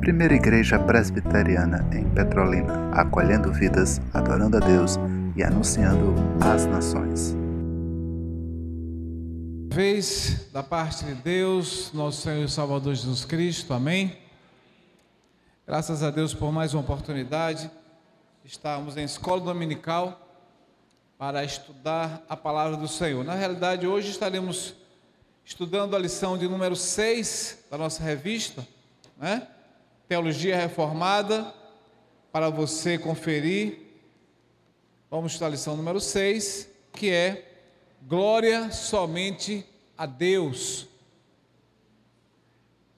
Primeira Igreja Presbiteriana em Petrolina, acolhendo vidas, adorando a Deus e anunciando às nações. Vez da parte de Deus, nosso Senhor e Salvador Jesus Cristo, amém. Graças a Deus por mais uma oportunidade. Estamos em escola dominical para estudar a palavra do Senhor. Na realidade, hoje estaremos estudando a lição de número 6 da nossa revista, né? Teologia Reformada, para você conferir. Vamos estudar a lição número 6, que é Glória somente a Deus.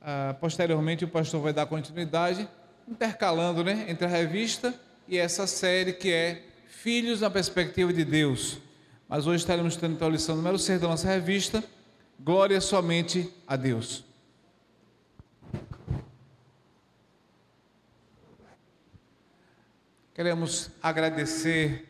Ah, posteriormente, o pastor vai dar continuidade, intercalando né, entre a revista e essa série que é Filhos na Perspectiva de Deus. Mas hoje estaremos tendo então a lição número 6 da nossa revista, Glória somente a Deus. Queremos agradecer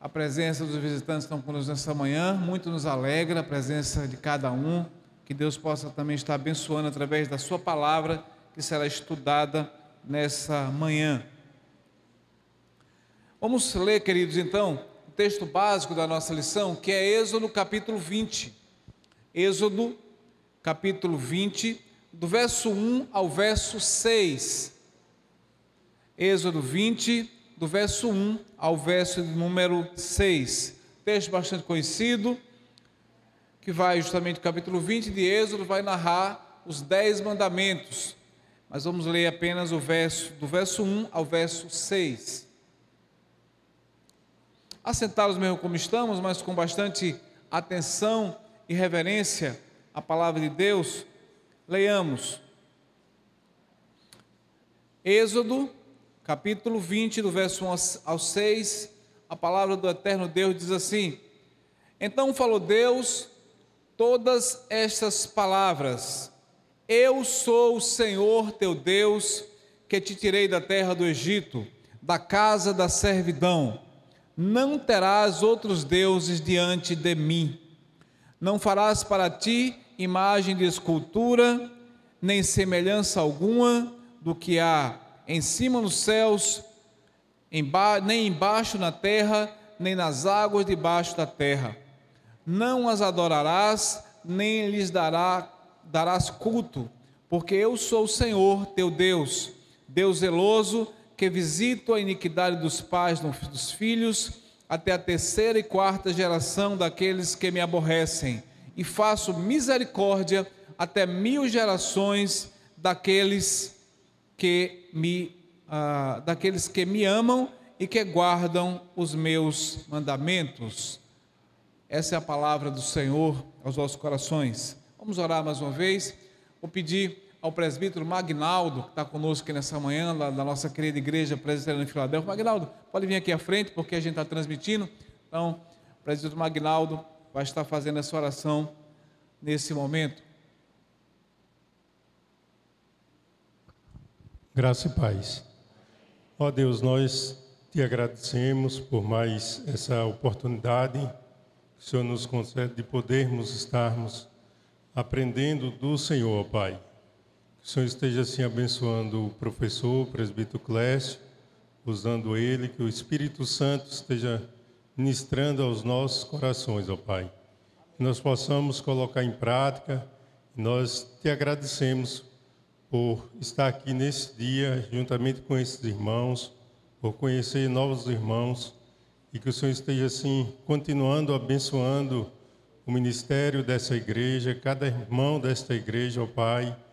a presença dos visitantes que estão conosco nessa manhã. Muito nos alegra a presença de cada um. Que Deus possa também estar abençoando através da Sua palavra, que será estudada nessa manhã. Vamos ler, queridos, então, o texto básico da nossa lição, que é Êxodo capítulo 20. Êxodo capítulo 20, do verso 1 ao verso 6. Êxodo 20, do verso 1 ao verso número 6. Texto bastante conhecido, que vai justamente do capítulo 20 de Êxodo, vai narrar os dez mandamentos. Mas vamos ler apenas o verso, do verso 1 ao verso 6. Assentados mesmo como estamos, mas com bastante atenção e reverência à palavra de Deus, leiamos. Êxodo capítulo 20, do verso 1 ao 6, a palavra do eterno Deus diz assim: Então falou Deus todas estas palavras: Eu sou o Senhor teu Deus, que te tirei da terra do Egito, da casa da servidão. Não terás outros deuses diante de mim. Não farás para ti imagem de escultura, nem semelhança alguma do que há em cima nos céus, nem embaixo na terra, nem nas águas debaixo da terra. Não as adorarás, nem lhes dará, darás culto, porque eu sou o Senhor teu Deus, Deus zeloso, que visito a iniquidade dos pais dos filhos, até a terceira e quarta geração daqueles que me aborrecem, e faço misericórdia até mil gerações daqueles que me ah, daqueles que me amam e que guardam os meus mandamentos. Essa é a palavra do Senhor aos nossos corações. Vamos orar mais uma vez. Vou pedir ao presbítero Magnaldo, que está conosco aqui nessa manhã, da, da nossa querida igreja presbiteriana em Filadélfia. Magnaldo, pode vir aqui à frente, porque a gente está transmitindo. Então, o presbítero Magnaldo vai estar fazendo essa oração nesse momento. Graça e paz. Ó Deus, nós te agradecemos por mais essa oportunidade que o Senhor nos concede de podermos estarmos aprendendo do Senhor, Pai. O Senhor esteja assim abençoando o professor, o presbítero Clécio, usando ele, que o Espírito Santo esteja ministrando aos nossos corações, ó Pai. Que nós possamos colocar em prática, nós te agradecemos por estar aqui nesse dia, juntamente com esses irmãos, por conhecer novos irmãos, e que o Senhor esteja assim, continuando abençoando o ministério dessa igreja, cada irmão desta igreja, ó Pai,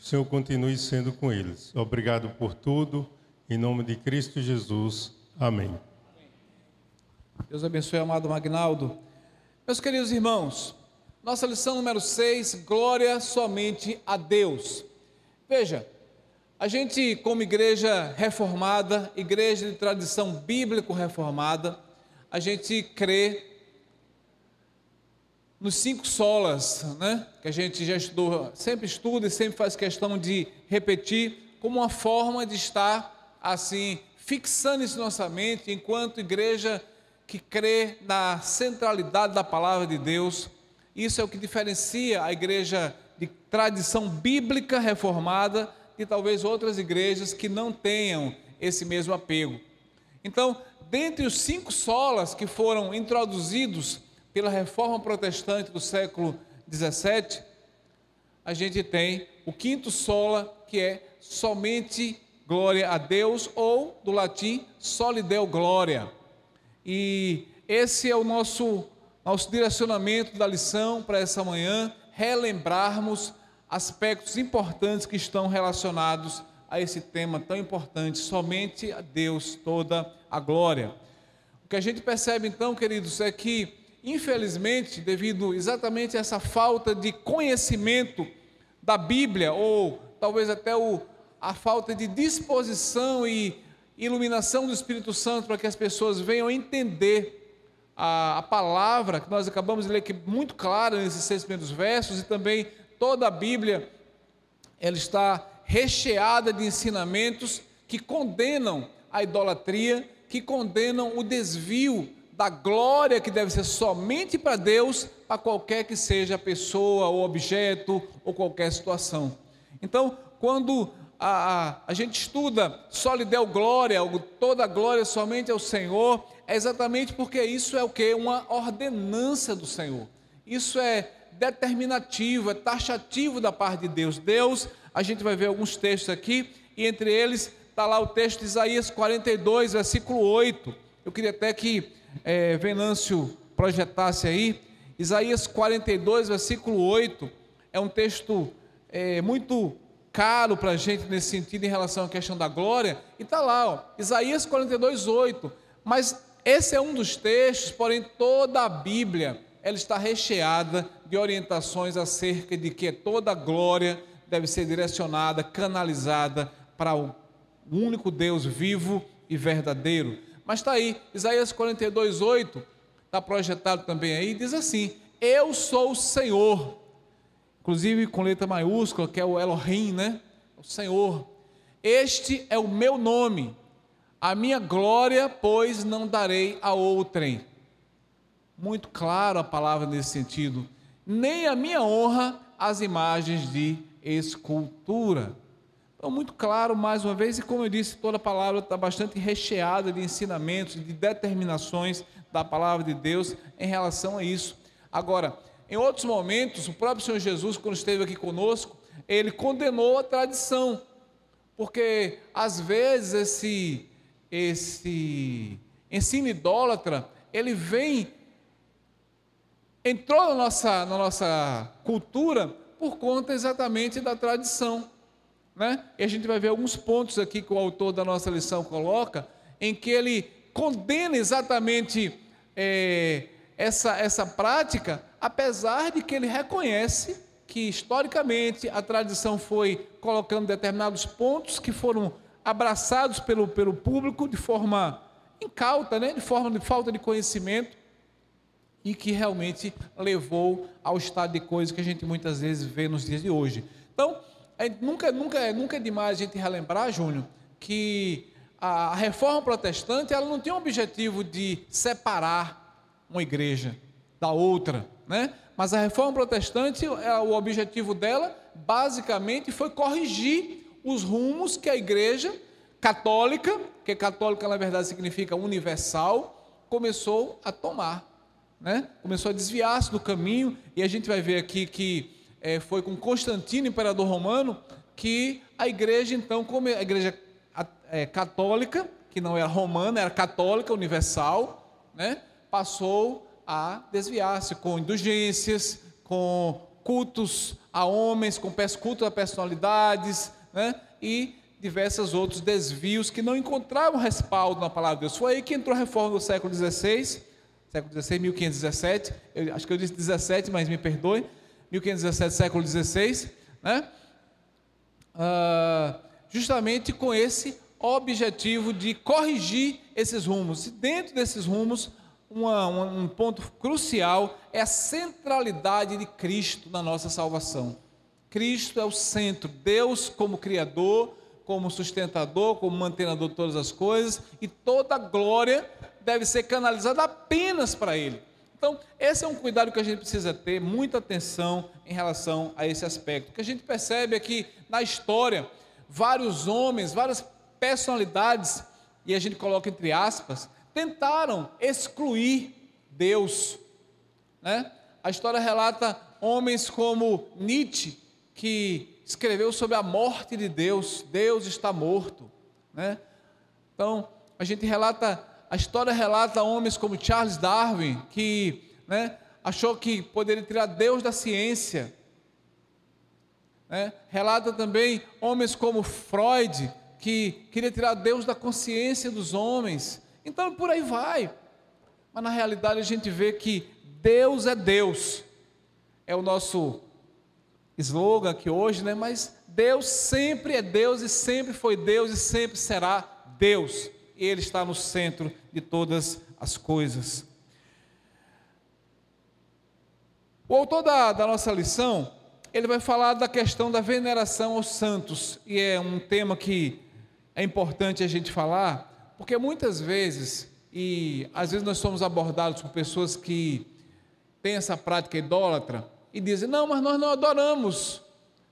o Senhor continue sendo com eles. Obrigado por tudo, em nome de Cristo Jesus. Amém. Deus abençoe, amado Magnaldo. Meus queridos irmãos, nossa lição número 6, glória somente a Deus. Veja, a gente, como igreja reformada, igreja de tradição bíblico reformada, a gente crê nos cinco solas, né? Que a gente já estudou, sempre estuda e sempre faz questão de repetir como uma forma de estar assim fixando isso na nossa mente enquanto igreja que crê na centralidade da palavra de Deus. Isso é o que diferencia a igreja de tradição bíblica reformada de talvez outras igrejas que não tenham esse mesmo apego. Então, dentre os cinco solas que foram introduzidos pela reforma protestante do século XVII, a gente tem o quinto sola, que é somente glória a Deus, ou do latim, soli deo gloria. E esse é o nosso, nosso direcionamento da lição para essa manhã, relembrarmos aspectos importantes que estão relacionados a esse tema tão importante, somente a Deus toda a glória. O que a gente percebe então, queridos, é que, infelizmente, devido exatamente a essa falta de conhecimento da Bíblia, ou talvez até o, a falta de disposição e iluminação do Espírito Santo para que as pessoas venham entender a, a palavra que nós acabamos de ler, que é muito clara nesses seis primeiros versos, e também toda a Bíblia, ela está recheada de ensinamentos que condenam a idolatria, que condenam o desvio da glória que deve ser somente para Deus, para qualquer que seja a pessoa, ou objeto, ou qualquer situação. Então, quando a, a, a gente estuda só lhe deu glória, toda a glória somente ao Senhor, é exatamente porque isso é o que? Uma ordenança do Senhor. Isso é determinativo, é taxativo da parte de Deus. Deus, a gente vai ver alguns textos aqui, e entre eles está lá o texto de Isaías 42, versículo 8. Eu queria até que é, Venâncio projetasse aí. Isaías 42, versículo 8, é um texto é, muito caro para a gente nesse sentido em relação à questão da glória. E está lá, ó, Isaías 42, 8. Mas esse é um dos textos, porém toda a Bíblia ela está recheada de orientações acerca de que toda a glória deve ser direcionada, canalizada para o único Deus vivo e verdadeiro. Mas está aí, Isaías 42, 8, está projetado também aí, diz assim: Eu sou o Senhor, inclusive com letra maiúscula, que é o Elohim, né? O Senhor. Este é o meu nome, a minha glória, pois não darei a outrem. Muito claro a palavra nesse sentido. Nem a minha honra as imagens de escultura. Então, muito claro, mais uma vez, e como eu disse, toda a palavra está bastante recheada de ensinamentos, de determinações da palavra de Deus em relação a isso. Agora, em outros momentos, o próprio Senhor Jesus, quando esteve aqui conosco, ele condenou a tradição, porque às vezes esse, esse ensino idólatra, ele vem, entrou na nossa, na nossa cultura por conta exatamente da tradição. Né? E a gente vai ver alguns pontos aqui que o autor da nossa lição coloca, em que ele condena exatamente é, essa, essa prática, apesar de que ele reconhece que historicamente a tradição foi colocando determinados pontos que foram abraçados pelo, pelo público de forma incauta, né? de forma de falta de conhecimento, e que realmente levou ao estado de coisas que a gente muitas vezes vê nos dias de hoje. Então, nunca, nunca, nunca é demais a gente relembrar, Júnior, que a reforma protestante ela não tinha o objetivo de separar uma igreja da outra, né? Mas a reforma protestante, é, o objetivo dela, basicamente, foi corrigir os rumos que a igreja católica, que católica na verdade significa universal, começou a tomar, né? Começou a desviar-se do caminho e a gente vai ver aqui que é, foi com Constantino, imperador romano, que a igreja então, como a igreja é, católica, que não era romana, era católica, universal, né? Passou a desviar-se com indulgências, com cultos a homens, com culto a personalidades, né? e diversos outros desvios que não encontravam respaldo na palavra de Deus. Foi aí que entrou a reforma do século XVI, século XVI, 1517, eu, acho que eu disse 17, mas me perdoe, 1517, século XVI, né? Ah, justamente com esse objetivo de corrigir esses rumos. E dentro desses rumos, uma, um ponto crucial é a centralidade de Cristo na nossa salvação. Cristo é o centro, Deus como Criador, como sustentador, como mantenedor de todas as coisas, e toda glória deve ser canalizada apenas para Ele. Então, esse é um cuidado que a gente precisa ter, muita atenção em relação a esse aspecto. O que a gente percebe é que na história, vários homens, várias personalidades, e a gente coloca entre aspas, tentaram excluir Deus. Né? A história relata homens como Nietzsche, que escreveu sobre a morte de Deus, Deus está morto. Né? Então, a gente relata, a história relata homens como Charles Darwin, que né, achou que poderia tirar Deus da ciência. Né? Relata também homens como Freud, que queria tirar Deus da consciência dos homens. Então, por aí vai. Mas na realidade a gente vê que Deus é Deus. É o nosso slogan aqui hoje, né? Mas Deus sempre é Deus e sempre foi Deus e sempre será Deus. Ele está no centro de todas as coisas. O autor da, da nossa lição, ele vai falar da questão da veneração aos santos, e é um tema que é importante a gente falar, porque muitas vezes, e às vezes nós somos abordados por pessoas que têm essa prática idólatra e dizem: não, mas nós não adoramos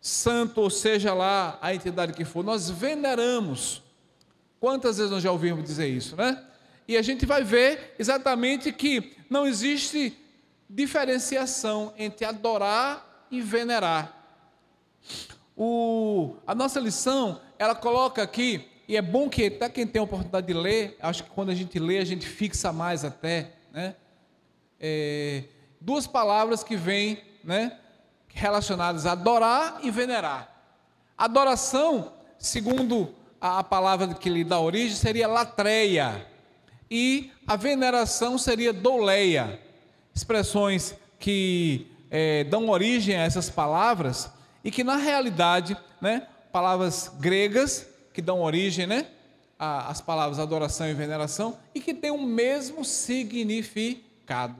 santo, ou seja lá a entidade que for, nós veneramos. Quantas vezes nós já ouvimos dizer isso, né? E a gente vai ver exatamente que não existe diferenciação entre adorar e venerar. O, a nossa lição, ela coloca aqui, e é bom que até quem tem a oportunidade de ler, acho que quando a gente lê, a gente fixa mais até, né? É, duas palavras que vêm, né? Relacionadas a adorar e venerar. Adoração, segundo a, palavra que lhe dá origem, seria latreia. E a veneração seria douleia expressões que é, dão origem a essas palavras e que na realidade, né, palavras gregas que dão origem, né, às palavras adoração e veneração e que têm o mesmo significado.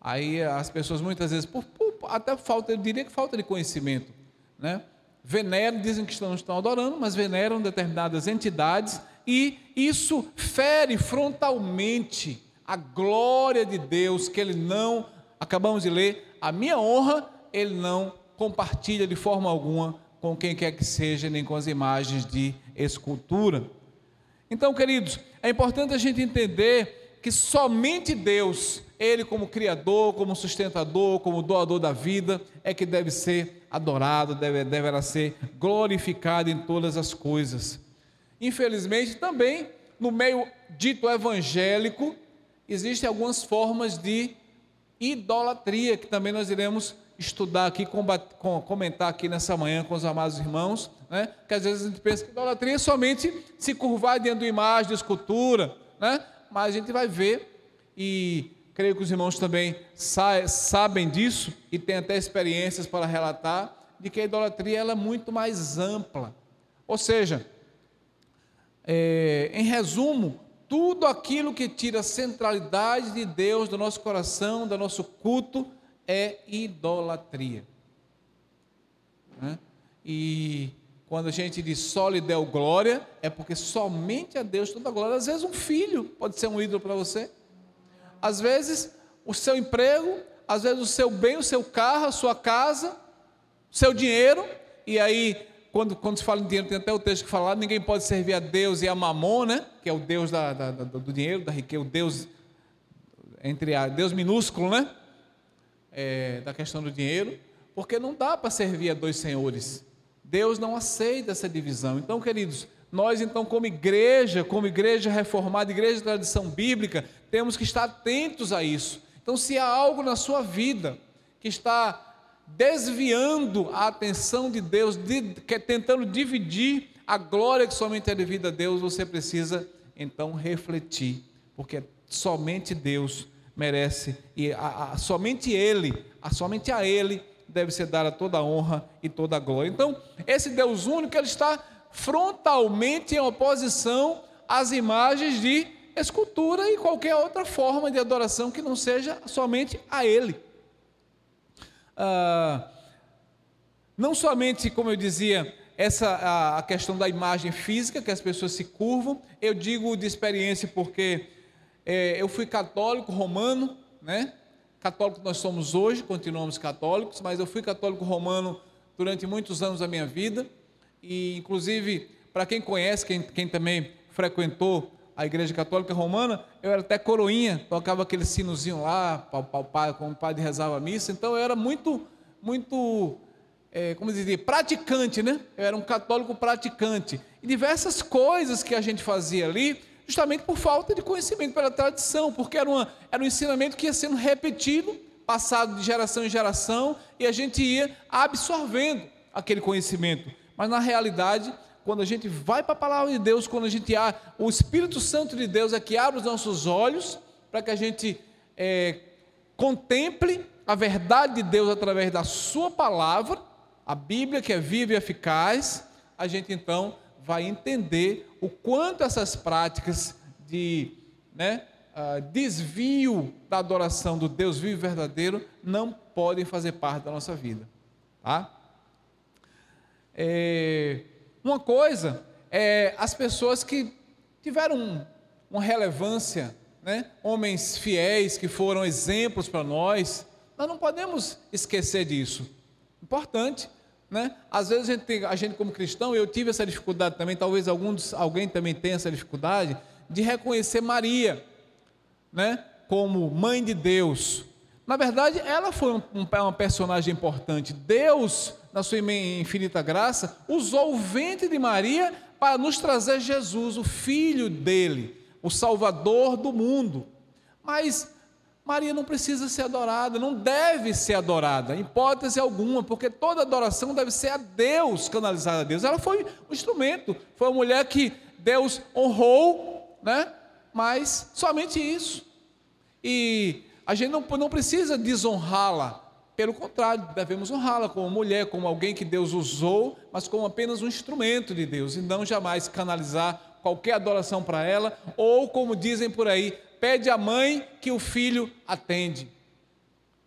Aí as pessoas muitas vezes, por, por, até falta, eu diria que falta de conhecimento, né, veneram, dizem que não estão adorando, mas veneram determinadas entidades e isso fere frontalmente a glória de Deus que ele não, acabamos de ler, a minha honra ele não compartilha de forma alguma com quem quer que seja, nem com as imagens de escultura. Então, queridos, é importante a gente entender que somente Deus, Ele como Criador, como sustentador, como doador da vida, é que deve ser adorado, deve, deverá ser glorificado em todas as coisas. Infelizmente, também no meio dito evangélico, existem algumas formas de idolatria que também nós iremos estudar aqui, comentar aqui nessa manhã com os amados irmãos, né? que às vezes a gente pensa que idolatria é somente se curvar diante de imagem, de escultura, né? mas a gente vai ver, e creio que os irmãos também sabem disso, e têm até experiências para relatar, de que a idolatria ela é muito mais ampla. Ou seja, é, em resumo, tudo aquilo que tira a centralidade de Deus do nosso coração, do nosso culto, é idolatria. Né? E quando a gente diz só lhe deu glória, é porque somente a Deus toda a glória. Às vezes um filho pode ser um ídolo para você. Às vezes o seu emprego, às vezes o seu bem, o seu carro, a sua casa, o seu dinheiro, e aí quando, quando se fala em dinheiro, tem até o texto que fala, ninguém pode servir a Deus e a Mamon, né? que é o Deus da, da, do dinheiro, da riqueza, o Deus, entre a Deus minúsculo, né? É, da questão do dinheiro, porque não dá para servir a dois senhores. Deus não aceita essa divisão. Então, queridos, nós então como igreja, como igreja reformada, igreja de tradição bíblica, temos que estar atentos a isso. Então, se há algo na sua vida que está desviando a atenção de Deus, de, que, tentando dividir a glória que somente é devida a Deus, você precisa então refletir, porque somente Deus merece e a, a, somente Ele, a, somente a Ele deve ser dada toda a honra e toda a glória. Então, esse Deus único ele está frontalmente em oposição às imagens de escultura e qualquer outra forma de adoração que não seja somente a Ele. Ah, não somente, como eu dizia, essa a, questão da imagem física, que as pessoas se curvam, eu digo de experiência porque é, eu fui católico romano, né? Católico nós somos hoje, continuamos católicos, mas eu fui católico romano durante muitos anos da minha vida. E, inclusive, para quem conhece, quem, quem também frequentou a Igreja Católica Romana, eu era até coroinha, tocava aquele sinozinho lá, como o padre rezava a missa, então eu era muito, muito, é, como dizer, praticante, né? Eu era um católico praticante. E diversas coisas que a gente fazia ali, justamente por falta de conhecimento, pela tradição, porque era, uma, era um ensinamento que ia sendo repetido, passado de geração em geração, e a gente ia absorvendo aquele conhecimento. Mas na realidade, quando a gente vai para a palavra de Deus, quando a gente há, o Espírito Santo de Deus é que abre os nossos olhos para que a gente é, contemple a verdade de Deus através da Sua palavra, a Bíblia que é viva e eficaz, a gente então vai entender o quanto essas práticas de né, uh, desvio da adoração do Deus vivo e verdadeiro não podem fazer parte da nossa vida. Tá? É, uma coisa é as pessoas que tiveram uma relevância, né? homens fiéis que foram exemplos para nós, nós não podemos esquecer disso. Importante, né? Às vezes a gente, a gente como cristão, eu tive essa dificuldade também, talvez alguns, alguém também tenha essa dificuldade de reconhecer Maria, né? Como mãe de Deus. Na verdade, ela foi um, um, uma personagem importante. Deus na sua infinita graça, usou o ventre de Maria para nos trazer Jesus, o filho dele, o salvador do mundo. Mas Maria não precisa ser adorada, não deve ser adorada, em hipótese alguma, porque toda adoração deve ser a Deus, canalizada a Deus. Ela foi um instrumento, foi uma mulher que Deus honrou, né? mas somente isso. E a gente não, não precisa desonrá-la, pelo contrário, devemos honrá-la como mulher, como alguém que Deus usou, mas como apenas um instrumento de Deus, e não jamais canalizar qualquer adoração para ela, ou como dizem por aí, pede à mãe que o filho atende.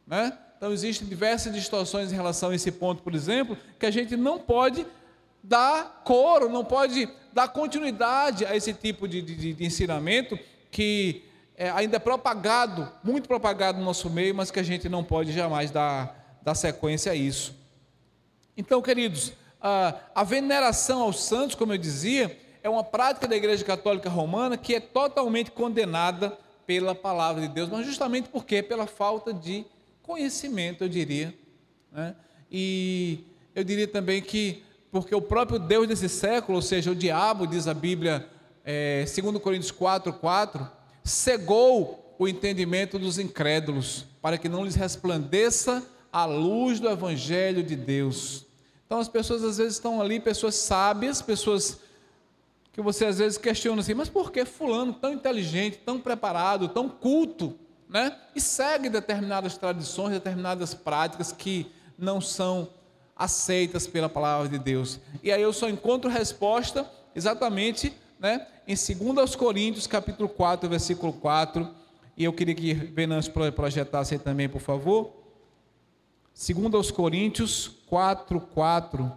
Né? Então existem diversas distorções em relação a esse ponto, por exemplo, que a gente não pode dar coro, não pode dar continuidade a esse tipo de, de, de ensinamento que é, ainda é propagado, muito propagado no nosso meio, mas que a gente não pode jamais dar, dar sequência a isso. Então, queridos, a, a veneração aos santos, como eu dizia, é uma prática da Igreja Católica Romana que é totalmente condenada pela palavra de Deus, mas justamente porque pela falta de conhecimento, eu diria. Né? E eu diria também que porque o próprio Deus desse século, ou seja, o diabo, diz a Bíblia, é, 2 Coríntios 4, 4, cegou o entendimento dos incrédulos, para que não lhes resplandeça a luz do Evangelho de Deus. Então as pessoas às vezes estão ali, pessoas sábias, pessoas que você às vezes questiona assim, mas por que fulano tão inteligente, tão preparado, tão culto, né? E segue determinadas tradições, determinadas práticas que não são aceitas pela palavra de Deus. E aí eu só encontro resposta exatamente né, em 2 Coríntios, capítulo 4, versículo 4, e eu queria que Venâncio projetasse aí também, por favor. 2 Coríntios 4, 4.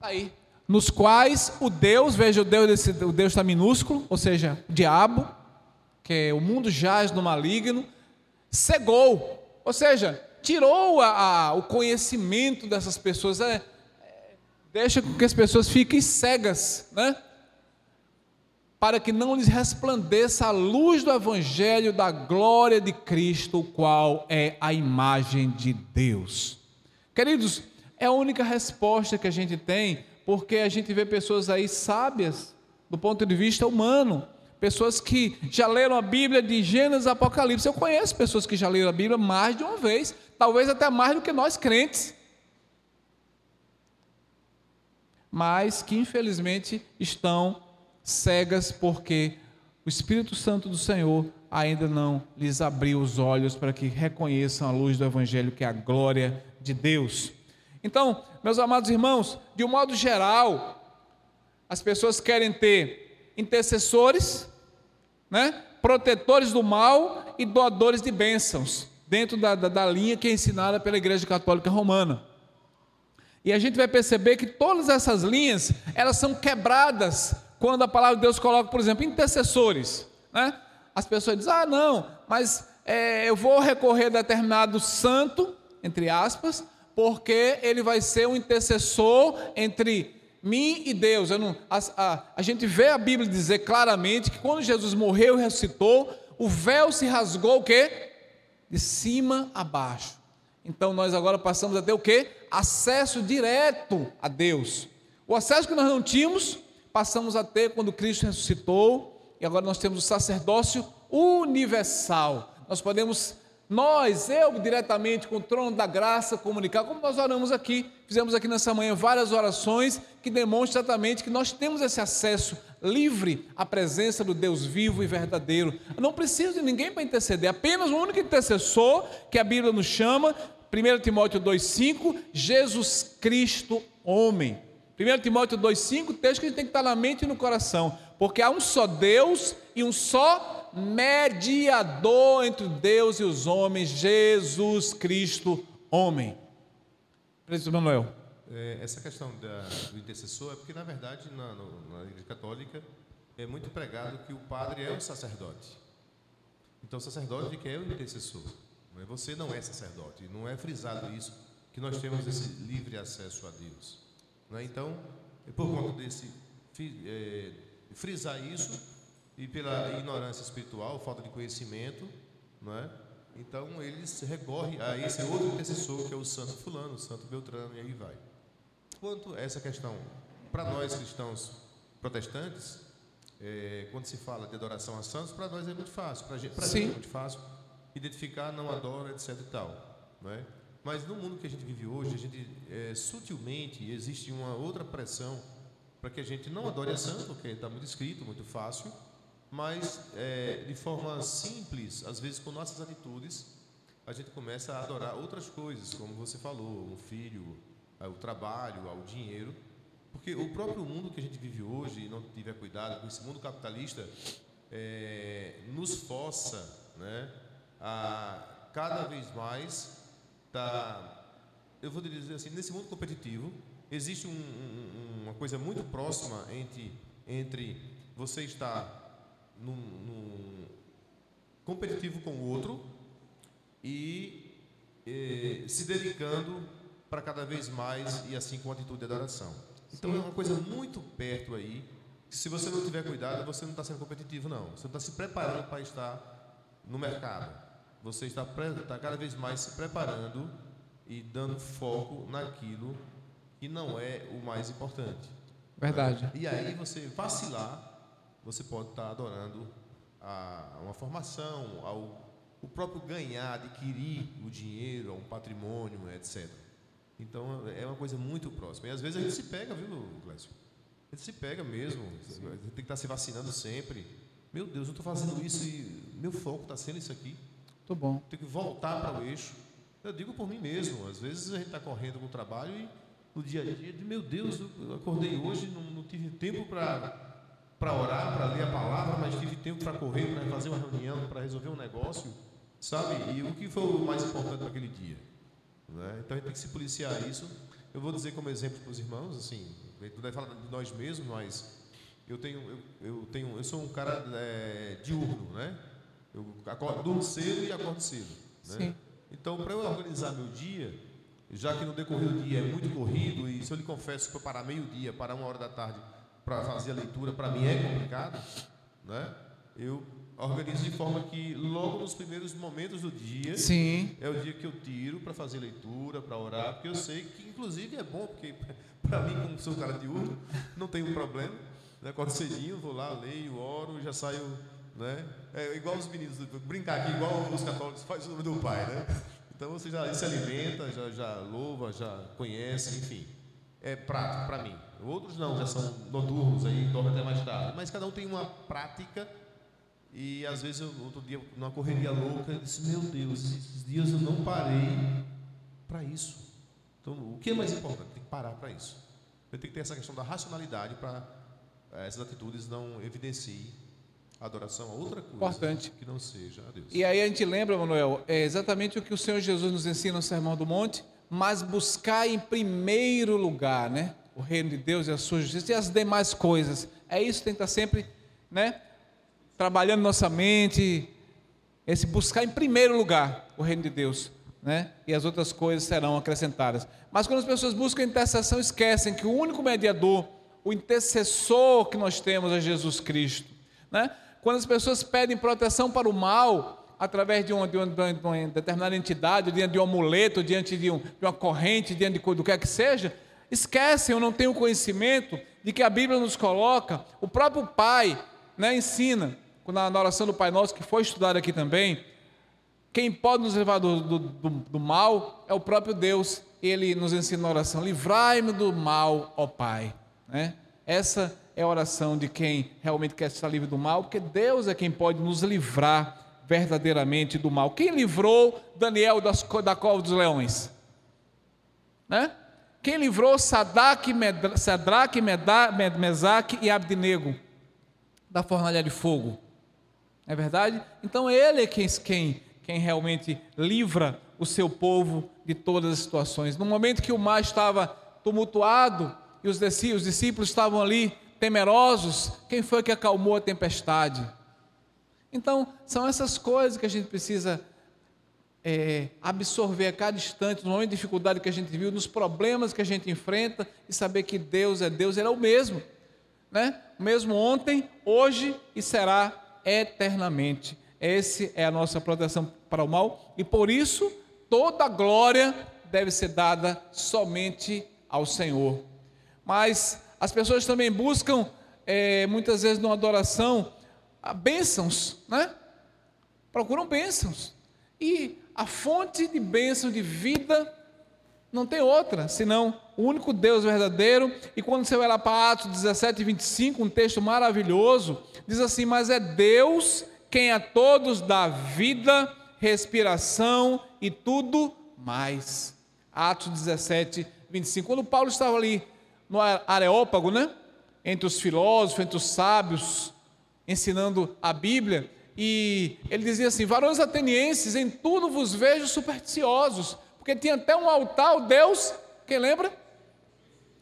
Aí, nos quais o Deus, veja o Deus o Deus está minúsculo, ou seja, o diabo, que é o mundo jaz no maligno, cegou ou seja, tirou a, a, o conhecimento dessas pessoas, é, é, deixa que as pessoas fiquem cegas, né? Para que não lhes resplandeça a luz do Evangelho da glória de Cristo, o qual é a imagem de Deus. Queridos, é a única resposta que a gente tem, porque a gente vê pessoas aí sábias, do ponto de vista humano, Pessoas que já leram a Bíblia de Gênesis a Apocalipse. Eu conheço pessoas que já leram a Bíblia mais de uma vez, talvez até mais do que nós crentes. Mas que infelizmente estão cegas porque o Espírito Santo do Senhor ainda não lhes abriu os olhos para que reconheçam a luz do Evangelho, que é a glória de Deus. Então, meus amados irmãos, de um modo geral, as pessoas querem ter intercessores, né? protetores do mal e doadores de bênçãos, dentro da, da, da linha que é ensinada pela Igreja Católica Romana. E a gente vai perceber que todas essas linhas, elas são quebradas quando a palavra de Deus coloca, por exemplo, intercessores. Né? As pessoas dizem, ah, não, mas é, eu vou recorrer a determinado santo, entre aspas, porque ele vai ser um intercessor entre mim e Deus. Não, a, a, a gente vê a Bíblia dizer claramente que quando Jesus morreu e ressuscitou, o véu se rasgou o quê? De cima a baixo. Então nós agora passamos a ter o quê? Acesso direto a Deus. O acesso que nós não tínhamos, passamos a ter quando Cristo ressuscitou, e agora nós temos o sacerdócio universal. Nós podemos, nós, eu diretamente com o trono da graça, comunicar, como nós oramos aqui, fizemos aqui nessa manhã várias orações que demonstram exatamente que nós temos esse acesso livre à presença do Deus vivo e verdadeiro. Eu não preciso de ninguém para interceder, apenas o único intercessor que a Bíblia nos chama 1 Timóteo 2,5, Jesus Cristo, homem. 1 Timóteo 2,5, texto que a gente tem que estar na mente e no coração, porque há um só Deus e um só mediador entre Deus e os homens, Jesus Cristo, homem. Presidente Manuel. É, essa questão da, do intercessor é porque, na verdade, na, na Igreja Católica é muito pregado que o padre é o sacerdote. Então, o sacerdote que é o intercessor. Você não é sacerdote, não é frisado isso, que nós temos esse livre acesso a Deus. É? Então, é por conta desse é, frisar isso e pela ignorância espiritual, falta de conhecimento, não é? Então eles recorrem a esse outro intercessor que é o Santo Fulano, o Santo Beltrano e aí vai. Quanto a essa questão, para nós cristãos protestantes, é, quando se fala de adoração a santos, para nós é muito fácil, para a gente, é muito fácil identificar, não adora, etc e tal. Não é? Mas no mundo que a gente vive hoje, a gente é, sutilmente existe uma outra pressão para que a gente não adore a santo, porque está muito escrito, muito fácil, mas é, de forma simples, às vezes com nossas atitudes, a gente começa a adorar outras coisas, como você falou, o filho, o trabalho, o dinheiro, porque o próprio mundo que a gente vive hoje, e não tiver cuidado com esse mundo capitalista, é, nos força, né? a cada vez mais tá, eu vou dizer assim, nesse mundo competitivo existe um, um, uma coisa muito próxima entre entre você estar num, num competitivo com o outro e, e se dedicando para cada vez mais e assim com atitude de adoração. Então é uma coisa muito perto aí. Que se você não tiver cuidado, você não está sendo competitivo, não. Você está se preparando para estar no mercado você está, está cada vez mais se preparando e dando foco naquilo que não é o mais importante. Verdade. E aí você vacilar, você pode estar adorando a uma formação, ao o próprio ganhar, adquirir o dinheiro, um patrimônio, etc. Então é uma coisa muito próxima. E às vezes a gente se pega, viu, Clécio? A gente se pega mesmo. A gente tem que estar se vacinando sempre. Meu Deus, eu estou fazendo isso e meu foco está sendo isso aqui. Muito bom. Tem que voltar para o eixo. Eu digo por mim mesmo. Às vezes a gente está correndo com o trabalho e no dia a dia, meu Deus, eu acordei hoje, não, não tive tempo para para orar, para ler a palavra, mas tive tempo para correr, para fazer uma reunião, para resolver um negócio, sabe? E o que foi o mais importante para aquele dia? Né? Então a gente tem que se policiar isso. Eu vou dizer como exemplo para os irmãos, assim, a gente não deve falar de nós mesmos, mas eu tenho, eu, eu tenho, eu sou um cara é, diurno, né? Eu acordo, durmo cedo e acordo cedo. Né? Então, para eu organizar meu dia, já que no decorrer do dia é muito corrido, e se eu lhe confesso que parar meio-dia, parar uma hora da tarde para fazer a leitura, para mim é complicado, né? eu organizo de forma que logo nos primeiros momentos do dia Sim. é o dia que eu tiro para fazer leitura, para orar, porque eu sei que inclusive é bom, porque para mim, como sou cara de urno, não tem um problema. Né? Acordo cedinho, vou lá, leio, oro, já saio né? É igual os meninos, brincar aqui, igual os católicos fazem o nome do pai, né? Então você já se alimenta, já, já louva, já conhece, enfim. É prático para mim. Outros não, já são noturnos aí, dormem até mais tarde. Mas cada um tem uma prática e às vezes eu, outro dia, numa correria louca, eu disse, meu Deus, esses dias eu não parei para isso. Então, o que é mais importante? Tem que parar para isso. Eu tenho que ter essa questão da racionalidade para eh, essas atitudes não evidenciem adoração a outra coisa Importante. que não seja a Deus. E aí a gente lembra, Manuel, é exatamente o que o Senhor Jesus nos ensina no Sermão do Monte, mas buscar em primeiro lugar, né? O reino de Deus e a sua justiça e as demais coisas. É isso tem que estar sempre, né? Trabalhando nossa mente, esse buscar em primeiro lugar o reino de Deus, né? E as outras coisas serão acrescentadas. Mas quando as pessoas buscam intercessão, esquecem que o único mediador, o intercessor que nós temos é Jesus Cristo, né? Quando as pessoas pedem proteção para o mal, através de uma, de uma, de uma determinada entidade, diante de um amuleto, diante de, um, de uma corrente, diante de do que quer que seja, esquecem ou não têm o conhecimento de que a Bíblia nos coloca, o próprio Pai né, ensina, na oração do Pai Nosso, que foi estudado aqui também, quem pode nos levar do, do, do, do mal é o próprio Deus. Ele nos ensina na oração: livrai-me do mal, ó Pai. Né? Essa é a oração de quem realmente quer estar livre do mal, porque Deus é quem pode nos livrar verdadeiramente do mal. Quem livrou Daniel das, da cova dos leões? Né? Quem livrou Sadraque, Sadraque Mesaque e Abdinego da fornalha de fogo? Não é verdade? Então ele é quem, quem, quem realmente livra o seu povo de todas as situações. No momento que o mar estava tumultuado e os discípulos estavam ali temerosos, quem foi que acalmou a tempestade? Então, são essas coisas que a gente precisa é, absorver a cada instante, no momento de dificuldade que a gente viu, nos problemas que a gente enfrenta e saber que Deus é Deus, Ele é o mesmo, né? O mesmo ontem, hoje e será eternamente. Essa é a nossa proteção para o mal e por isso toda a glória deve ser dada somente ao Senhor. Mas as pessoas também buscam, é, muitas vezes, numa adoração, bênçãos, né? Procuram bênçãos. E a fonte de bênção de vida não tem outra, senão o único Deus verdadeiro. E quando você vai lá para Atos 17, 25, um texto maravilhoso, diz assim: Mas é Deus quem a todos dá vida, respiração e tudo mais. Atos 17, 25. Quando Paulo estava ali no Areópago, né? Entre os filósofos, entre os sábios, ensinando a Bíblia, e ele dizia assim: Varões atenienses, em tudo vos vejo supersticiosos, porque tinha até um altar, o Deus, quem lembra?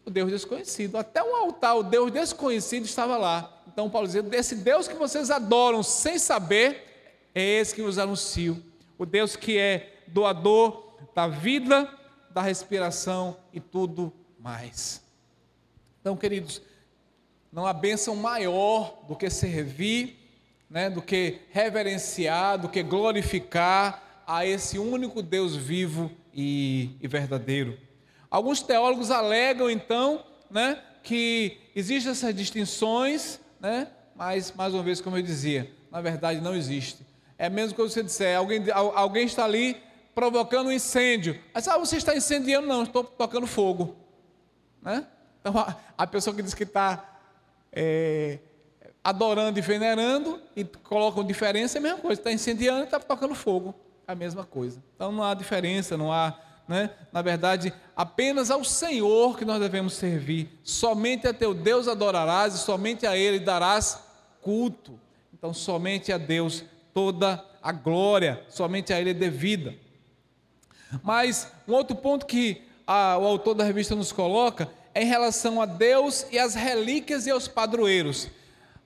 O Deus desconhecido. Até um altar, o Deus desconhecido estava lá. Então Paulo dizia: Desse Deus que vocês adoram sem saber, é esse que vos anuncio. O Deus que é doador da vida, da respiração e tudo mais. Então, queridos, não há bênção maior do que servir, né, do que reverenciar, do que glorificar a esse único Deus vivo e, e verdadeiro. Alguns teólogos alegam, então, né, que existem essas distinções, né, mas, mais uma vez, como eu dizia, na verdade não existe. É mesmo que você disser, alguém, alguém está ali provocando um incêndio. Mas, ah, você está incendiando? Não, estou tocando fogo. Né? Então, a, a pessoa que diz que está é, adorando e venerando e colocam diferença, é a mesma coisa. Está incendiando e está tocando fogo. É a mesma coisa. Então não há diferença, não há. Né? Na verdade, apenas ao Senhor que nós devemos servir. Somente a teu Deus adorarás e somente a Ele darás culto. Então, somente a Deus toda a glória, somente a Ele é devida. Mas um outro ponto que a, o autor da revista nos coloca em relação a Deus e as relíquias e aos padroeiros.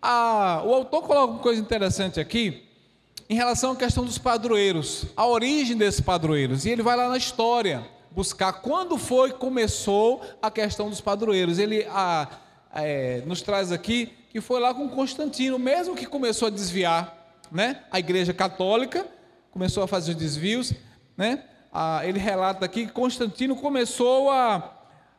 O autor coloca uma coisa interessante aqui em relação à questão dos padroeiros, a origem desses padroeiros. E ele vai lá na história buscar quando foi que começou a questão dos padroeiros. Ele é, nos traz aqui que foi lá com Constantino, mesmo que começou a desviar né, a igreja católica, começou a fazer os desvios. Né, ele relata aqui que Constantino começou a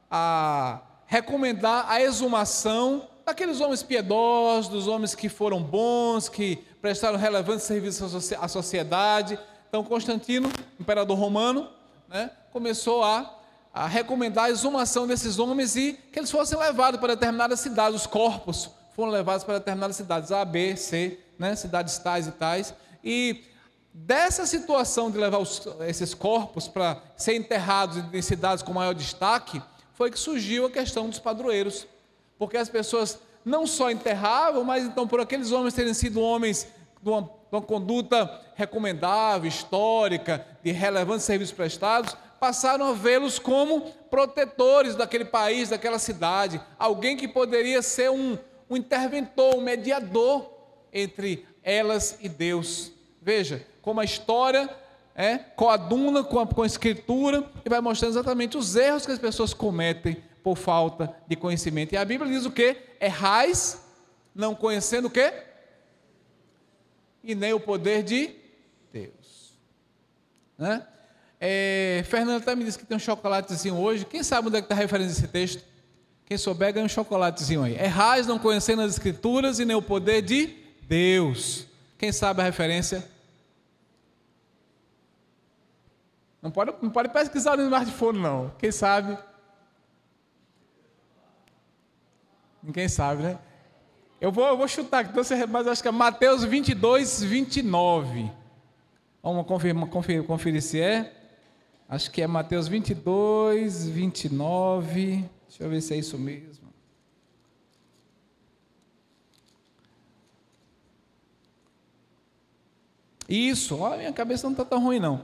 a recomendar a exumação daqueles homens piedosos, dos homens que foram bons, que prestaram relevantes serviços à sociedade. Então, Constantino, imperador romano, né, começou a, a recomendar a exumação desses homens e que eles fossem levados para determinadas cidades, os corpos foram levados para determinadas cidades, A, B, C, né, cidades tais e tais. E dessa situação de levar os, esses corpos para ser enterrados em cidades com maior destaque, foi que surgiu a questão dos padroeiros. Porque as pessoas não só enterravam, mas então por aqueles homens terem sido homens de uma, de uma conduta recomendável, histórica, de relevantes serviços prestados, passaram a vê-los como protetores daquele país, daquela cidade, alguém que poderia ser um, um interventor, um mediador entre elas e Deus. Veja como a história é, coaduna com a, com a escritura e vai mostrando exatamente os erros que as pessoas cometem por falta de conhecimento. E a Bíblia diz o que? Errais, não conhecendo o que? E nem o poder de Deus. Né? É, Fernando até me disse que tem um chocolatezinho hoje. Quem sabe onde é que está a referência desse texto? Quem souber, ganha um chocolatezinho aí. Errais não conhecendo as escrituras e nem o poder de Deus. Quem sabe a referência? Não pode, não pode pesquisar no smartphone, não. Quem sabe? Ninguém sabe, né? Eu vou, eu vou chutar aqui, mas acho que é Mateus 22, 29. Vamos conferir, conferir, conferir se é. Acho que é Mateus 22, 29. Deixa eu ver se é isso mesmo. Isso, olha, minha cabeça não está tão ruim, não.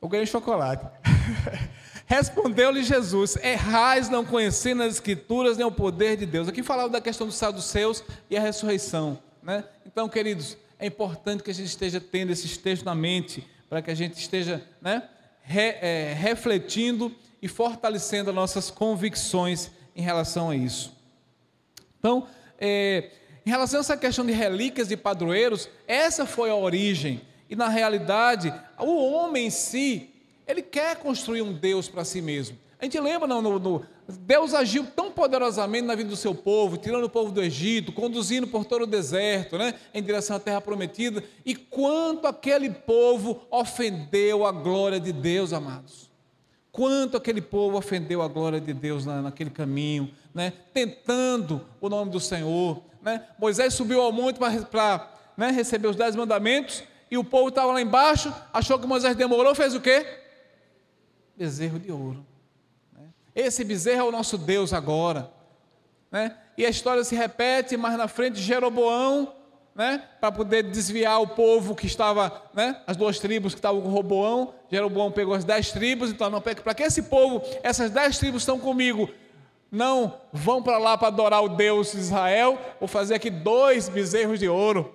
Eu ganhei chocolate. Respondeu-lhe Jesus: Errais não conhecendo as Escrituras nem o poder de Deus. Aqui falava da questão dos seus e a ressurreição. Né? Então, queridos, é importante que a gente esteja tendo esses textos na mente, para que a gente esteja né, re, é, refletindo e fortalecendo as nossas convicções em relação a isso. Então, é, em relação a essa questão de relíquias e padroeiros, essa foi a origem. E na realidade, o homem em si, ele quer construir um Deus para si mesmo. A gente lembra, não, no, no, Deus agiu tão poderosamente na vida do seu povo, tirando o povo do Egito, conduzindo por todo o deserto, né, em direção à terra prometida, e quanto aquele povo ofendeu a glória de Deus, amados. Quanto aquele povo ofendeu a glória de Deus na, naquele caminho, né, tentando o nome do Senhor. Né? Moisés subiu ao monte para né, receber os dez mandamentos, e o povo estava lá embaixo, achou que Moisés demorou, fez o quê? Bezerro de ouro. Né? Esse bezerro é o nosso Deus agora. Né? E a história se repete, mais na frente, Jeroboão, né? para poder desviar o povo que estava, né? as duas tribos que estavam com Roboão, Jeroboão pegou as dez tribos, então não, para que esse povo, essas dez tribos estão comigo, não vão para lá para adorar o Deus de Israel, vou fazer aqui dois bezerros de ouro,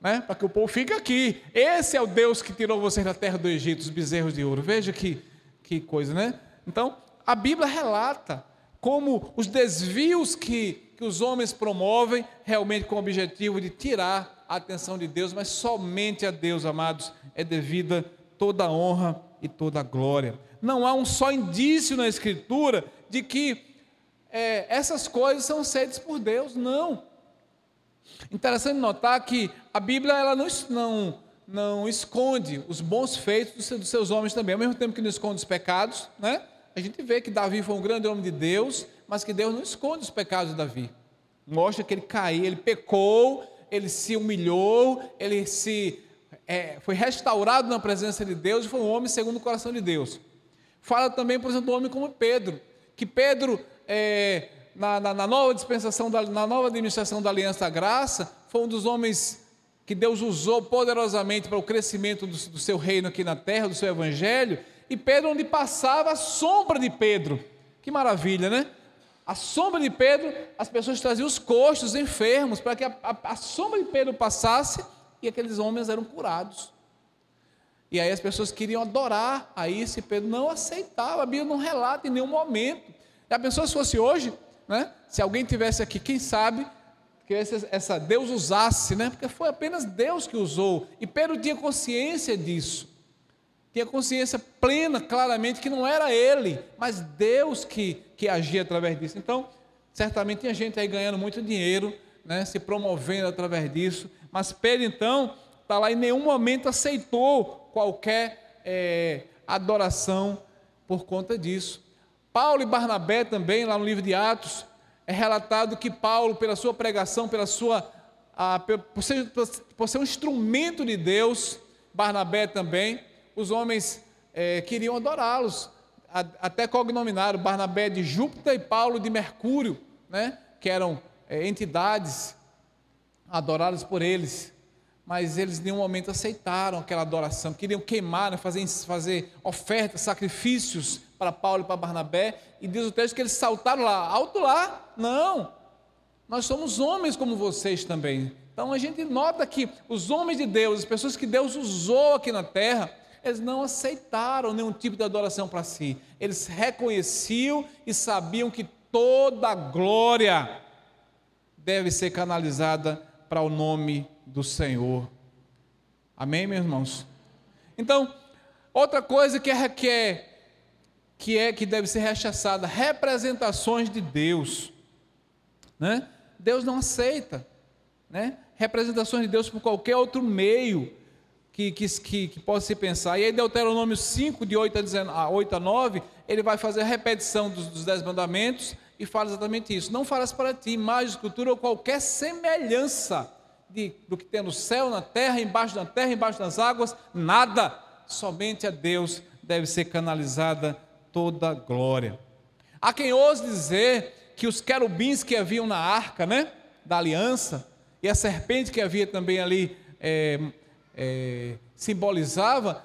né? para que o povo fique aqui. Esse é o Deus que tirou vocês da terra do Egito, os bezerros de ouro. Veja que que coisa, né? Então, a Bíblia relata como os desvios que, que os homens promovem, realmente com o objetivo de tirar a atenção de Deus, mas somente a Deus, amados, é devida toda a honra e toda a glória. Não há um só indício na Escritura de que é, essas coisas são feitas por Deus, não. Interessante notar que a Bíblia ela não, não não esconde os bons feitos dos seus homens também, ao mesmo tempo que não esconde os pecados, né? A gente vê que Davi foi um grande homem de Deus, mas que Deus não esconde os pecados de Davi. Mostra que ele caiu, ele pecou, ele se humilhou, ele se é, foi restaurado na presença de Deus e foi um homem segundo o coração de Deus. Fala também, por exemplo, do homem como Pedro, que Pedro, é, na, na, na, nova dispensação, da, na nova administração da Aliança da Graça, foi um dos homens que Deus usou poderosamente para o crescimento do, do, seu reino aqui na terra, do seu evangelho, e Pedro, onde passava a sombra de Pedro. Que maravilha, né? A sombra de Pedro, as pessoas traziam os coxos, enfermos, para que a, a, a sombra de Pedro passasse e aqueles homens eram curados. E aí as pessoas queriam adorar a isso e Pedro não aceitava, a Bíblia não relata em nenhum momento. E a pessoa se fosse hoje, né? Se alguém tivesse aqui, quem sabe, que essa, essa Deus usasse, né? Porque foi apenas Deus que usou. E Pedro tinha consciência disso. Tinha consciência plena, claramente, que não era ele, mas Deus que, que agia através disso. Então, certamente tinha gente aí ganhando muito dinheiro, né? Se promovendo através disso. Mas Pedro, então, está lá em nenhum momento aceitou qualquer é, adoração por conta disso. Paulo e Barnabé também, lá no livro de Atos, é relatado que Paulo, pela sua pregação, pela sua, a, por, ser, por, ser, um instrumento de Deus, Barnabé também, os homens é, queriam adorá-los, até cognominaram Barnabé de Júpiter e Paulo de Mercúrio, né, que eram é, entidades adoradas por eles. Mas eles em nenhum momento aceitaram aquela adoração, queriam queimar, né, fazer, fazer ofertas, sacrifícios para Paulo e para Barnabé, e diz o texto que eles saltaram lá, alto lá, não, nós somos homens como vocês também. Então a gente nota que os homens de Deus, as pessoas que Deus usou aqui na terra, eles não aceitaram nenhum tipo de adoração para si. Eles reconheciam e sabiam que toda glória deve ser canalizada para o nome do Senhor. Amém, meus irmãos? Então, outra coisa que é, que é que é que deve ser rechaçada, representações de Deus, né? Deus não aceita, né? Representações de Deus por qualquer outro meio que, que, que, que possa se pensar. E aí Deuteronômio 5, de 8 a, 19, a 8 a 9, ele vai fazer a repetição dos, dos dez mandamentos e fala exatamente isso. Não farás para ti imagem, escultura ou qualquer semelhança de, do que tem no céu, na terra, embaixo da terra, embaixo das águas, nada. Somente a Deus deve ser canalizada toda glória. Há quem ouse dizer que os querubins que haviam na arca, né, da aliança, e a serpente que havia também ali é, é, simbolizava,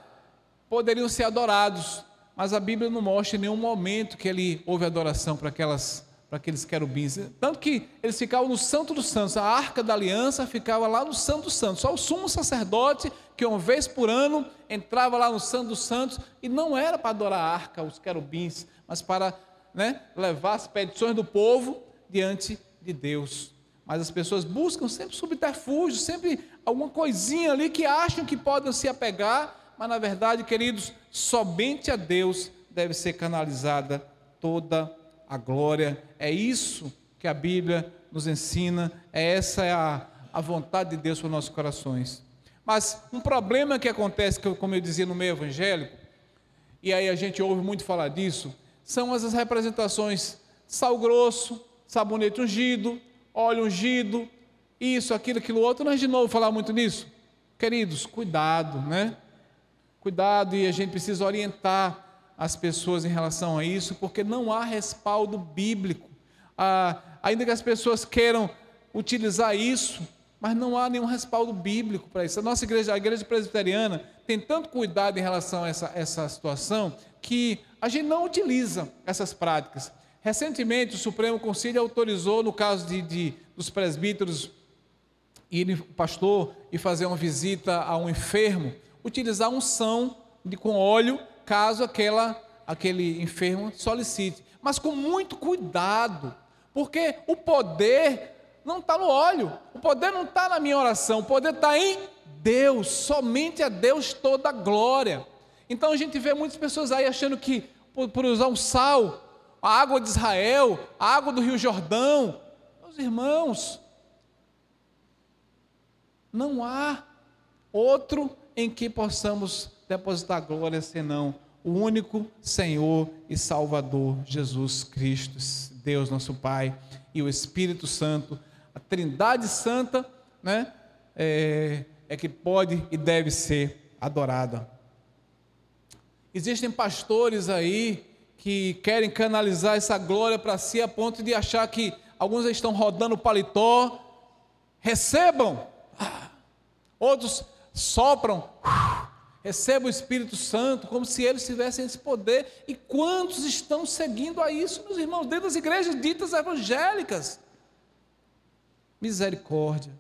poderiam ser adorados, mas a Bíblia não mostra em nenhum momento que ele houve adoração para aquelas para aqueles querubins. Tanto que eles ficavam no Santo dos Santos, a arca da aliança ficava lá no Santo dos Santos. Só o sumo sacerdote, que uma vez por ano entrava lá no Santo dos Santos, e não era para adorar a arca, os querubins, mas para né, levar as petições do povo diante de Deus. Mas as pessoas buscam sempre subterfúgio, sempre alguma coisinha ali que acham que podem se apegar, mas na verdade, queridos, somente a Deus deve ser canalizada toda a a glória. É isso que a Bíblia nos ensina, é essa é a, a vontade de Deus para os nossos corações. Mas um problema que acontece, como eu dizia no meio evangélico, e aí a gente ouve muito falar disso, são as representações sal grosso, sabonete ungido, óleo ungido, isso, aquilo, aquilo outro. Nós de novo falar muito nisso. Queridos, cuidado, né? Cuidado e a gente precisa orientar as pessoas em relação a isso, porque não há respaldo bíblico. Ah, ainda que as pessoas queiram utilizar isso, mas não há nenhum respaldo bíblico para isso. A nossa igreja, a igreja presbiteriana, tem tanto cuidado em relação a essa, essa situação que a gente não utiliza essas práticas. Recentemente, o Supremo Conselho autorizou, no caso de, de dos presbíteros irem, pastor, e fazer uma visita a um enfermo, utilizar unção de, com óleo caso aquela, aquele enfermo solicite. Mas com muito cuidado, porque o poder não está no óleo, o poder não está na minha oração, o poder está em Deus, somente a Deus toda a glória. Então a gente vê muitas pessoas aí achando que, por, por usar um sal, a água de Israel, a água do Rio Jordão, meus irmãos, não há outro em que possamos depositar glória senão o único Senhor e Salvador, Jesus Cristo, Deus nosso Pai e o Espírito Santo, a Trindade Santa, né, é, é que pode e deve ser adorada. Existem pastores aí que querem canalizar essa glória para si a ponto de achar que alguns estão rodando paletó, recebam, outros sopram, receba o Espírito Santo, como se eles tivessem esse poder. E quantos estão seguindo a isso, meus irmãos, dentro das igrejas ditas evangélicas? Misericórdia.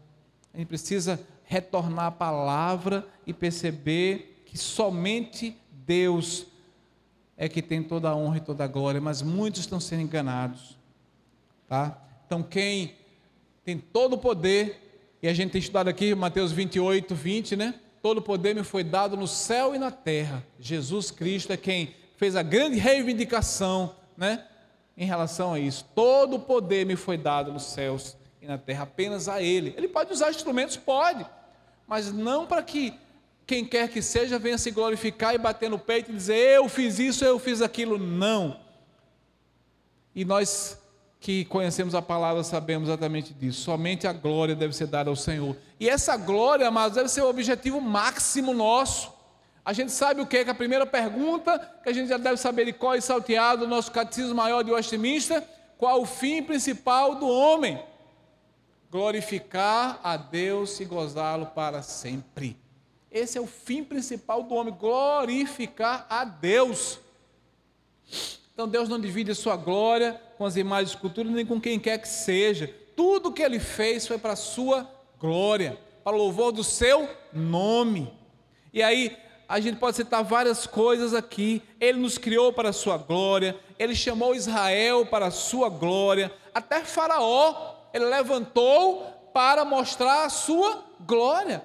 A gente precisa retornar à palavra e perceber que somente Deus é que tem toda a honra e toda a glória, mas muitos estão sendo enganados. Tá? Então, quem tem todo o poder, e a gente tem estudado aqui Mateus 28, 20, né? Todo poder me foi dado no céu e na terra. Jesus Cristo é quem fez a grande reivindicação, né? Em relação a isso, todo poder me foi dado nos céus e na terra, apenas a Ele. Ele pode usar instrumentos? Pode, mas não para que quem quer que seja venha se glorificar e bater no peito e dizer eu fiz isso, eu fiz aquilo. Não. E nós que conhecemos a palavra sabemos exatamente disso. Somente a glória deve ser dada ao Senhor. E essa glória, amados, deve ser o objetivo máximo nosso. A gente sabe o que é que a primeira pergunta, que a gente já deve saber de qual é salteado o nosso catecismo maior de Westminster, qual o fim principal do homem? glorificar a Deus e gozá-lo para sempre. Esse é o fim principal do homem, glorificar a Deus. Então Deus não divide a sua glória com as imagens de escultura nem com quem quer que seja. Tudo que ele fez foi para a sua glória, para o louvor do seu nome. E aí, a gente pode citar várias coisas aqui. Ele nos criou para a sua glória, ele chamou Israel para a sua glória, até Faraó ele levantou para mostrar a sua glória.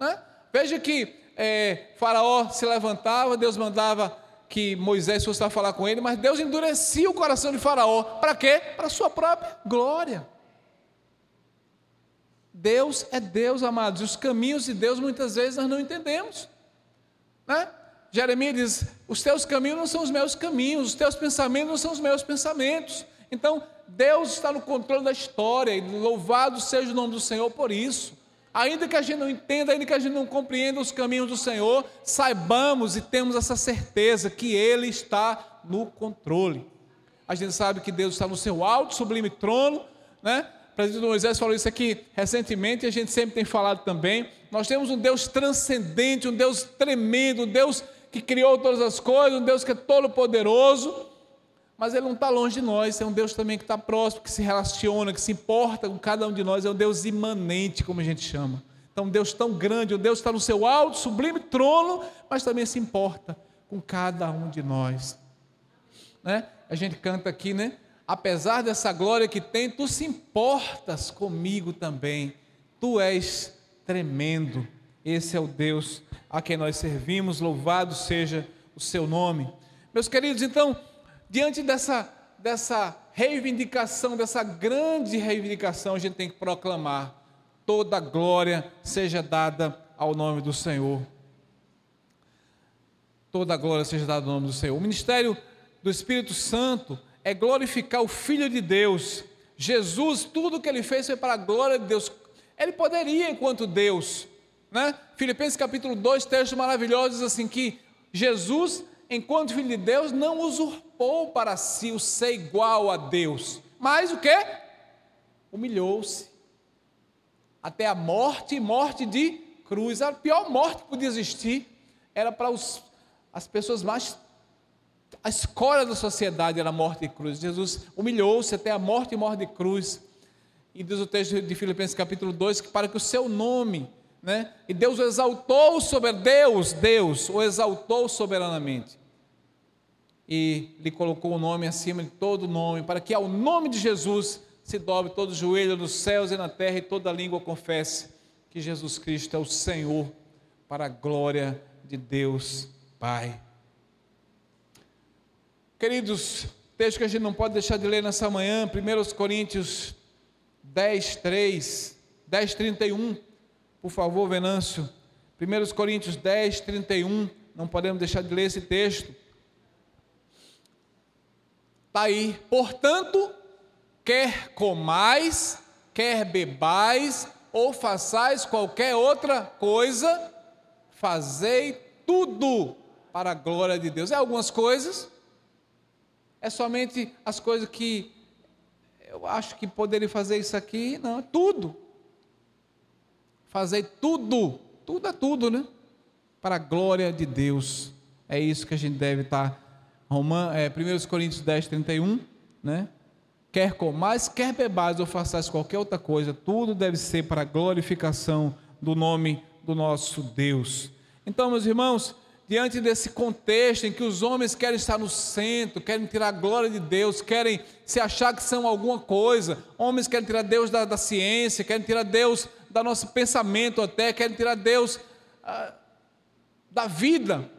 Né? Veja que é, Faraó se levantava, Deus mandava que Moisés fosse lá falar com ele, mas Deus endurecia o coração de Faraó. Para quê? Para sua própria glória. Deus é Deus, amados, e os caminhos de Deus muitas vezes nós não entendemos. Né? Jeremias diz: Os teus caminhos não são os meus caminhos, os teus pensamentos não são os meus pensamentos. Então, Deus está no controle da história, e louvado seja o nome do Senhor por isso. Ainda que a gente não entenda, ainda que a gente não compreenda os caminhos do Senhor, saibamos e temos essa certeza que Ele está no controle. A gente sabe que Deus está no seu alto, sublime trono, né? O presidente Moisés falou isso aqui recentemente e a gente sempre tem falado também. Nós temos um Deus transcendente, um Deus tremendo, um Deus que criou todas as coisas, um Deus que é todo poderoso mas Ele não está longe de nós, é um Deus também que está próximo, que se relaciona, que se importa com cada um de nós, é um Deus imanente, como a gente chama. Então, um Deus tão grande, um Deus está no seu alto, sublime trono, mas também se importa com cada um de nós. Né? A gente canta aqui, né? Apesar dessa glória que tem, tu se importas comigo também. Tu és tremendo. Esse é o Deus a quem nós servimos, louvado seja o seu nome. Meus queridos, então, diante dessa, dessa reivindicação, dessa grande reivindicação, a gente tem que proclamar: toda glória seja dada ao nome do Senhor. Toda glória seja dada ao nome do Senhor. O ministério do Espírito Santo é glorificar o Filho de Deus. Jesus, tudo que ele fez foi para a glória de Deus. Ele poderia, enquanto Deus, né? Filipenses capítulo 2, texto maravilhoso, diz assim: que Jesus, enquanto Filho de Deus, não usurpou para si o ser igual a Deus, mas o que? Humilhou-se até a morte e morte de cruz. A pior morte que podia existir era para os, as pessoas mais. A escória da sociedade era a morte de cruz. Jesus humilhou-se até a morte e morte de cruz. E diz o texto de Filipenses capítulo 2 que para que o seu nome, né? E Deus o exaltou sobre Deus, Deus o exaltou soberanamente e lhe colocou o nome acima de todo nome, para que ao nome de Jesus se dobre todo o joelho nos céus e na terra e toda língua confesse que Jesus Cristo é o Senhor, para a glória de Deus Pai. Queridos, texto que a gente não pode deixar de ler nessa manhã, 1 Coríntios 10, 3, 10, 31, por favor, Venâncio. 1 Coríntios 10, 31, não podemos deixar de ler esse texto. Está aí. Portanto, quer comais, quer bebais, ou façais qualquer outra coisa, fazei tudo para a glória de Deus. É algumas coisas, é somente as coisas que eu acho que poderia fazer isso aqui, não, é tudo. Fazer tudo, tudo é tudo, né? Para a glória de Deus. É isso que a gente deve estar Roman, é, 1 Coríntios 10, 31, né? Quer comais, quer bebais ou façais qualquer outra coisa, tudo deve ser para a glorificação do nome do nosso Deus. Então, meus irmãos, diante desse contexto em que os homens querem estar no centro, querem tirar a glória de Deus, querem se achar que são alguma coisa, homens querem tirar Deus da, da ciência, querem tirar Deus do nosso pensamento até, querem tirar Deus ah, da vida,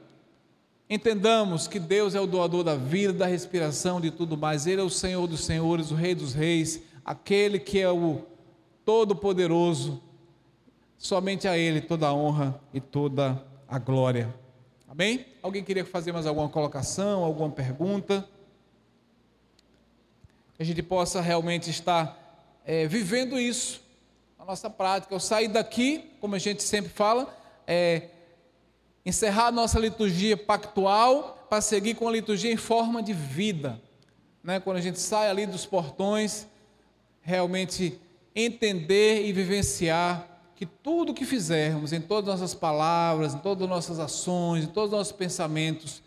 Entendamos que Deus é o doador da vida, da respiração, de tudo mais. Ele é o Senhor dos senhores, o Rei dos reis, aquele que é o Todo-Poderoso. Somente a Ele toda a honra e toda a glória. Amém? Alguém queria fazer mais alguma colocação, alguma pergunta? Que a gente possa realmente estar é, vivendo isso, nossa prática. Eu sair daqui, como a gente sempre fala, é, encerrar a nossa liturgia pactual para seguir com a liturgia em forma de vida. Né? Quando a gente sai ali dos portões, realmente entender e vivenciar que tudo que fizermos, em todas as nossas palavras, em todas as nossas ações, em todos os nossos pensamentos,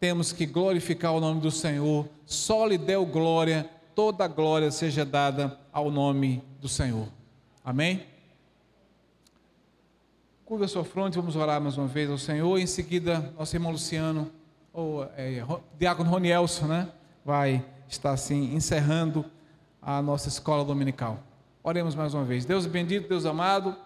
temos que glorificar o nome do Senhor, só lhe deu glória, toda glória seja dada ao nome do Senhor. Amém? Curva a sua fronte, vamos orar mais uma vez ao Senhor. Em seguida, nosso irmão Luciano, ou é, Diácono Ronielson, né? Vai estar assim encerrando a nossa escola dominical. Oremos mais uma vez. Deus bendito, Deus amado,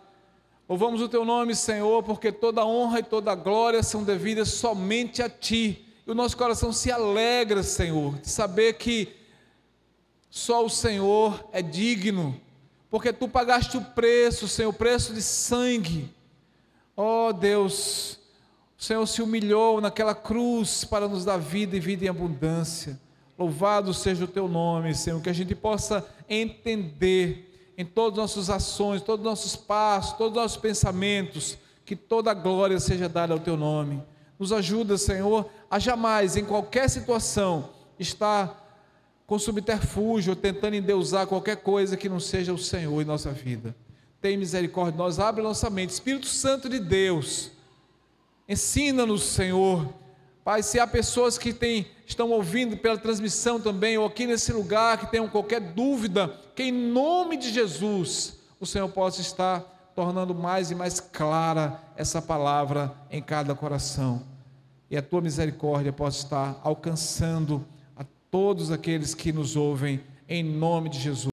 louvamos o teu nome, Senhor, porque toda honra e toda glória são devidas somente a ti. E o nosso coração se alegra, Senhor, de saber que só o Senhor é digno, porque tu pagaste o preço, Senhor, o preço de sangue. Oh, Deus, o Senhor se humilhou naquela cruz para nos dar vida e vida em abundância. Louvado seja o teu nome, Senhor, que a gente possa entender em todas as nossas ações, todos os nossos passos, todos os nossos pensamentos, que toda a glória seja dada ao teu nome. Nos ajuda, Senhor, a jamais, em qualquer situação, estar com subterfúgio, tentando endeusar qualquer coisa que não seja o Senhor em nossa vida. Tem misericórdia de nós, abre nossa mente. Espírito Santo de Deus, ensina-nos, Senhor. Pai, se há pessoas que têm, estão ouvindo pela transmissão também, ou aqui nesse lugar, que tenham qualquer dúvida, que em nome de Jesus o Senhor possa estar tornando mais e mais clara essa palavra em cada coração e a tua misericórdia possa estar alcançando todos aqueles que nos ouvem, em nome de Jesus.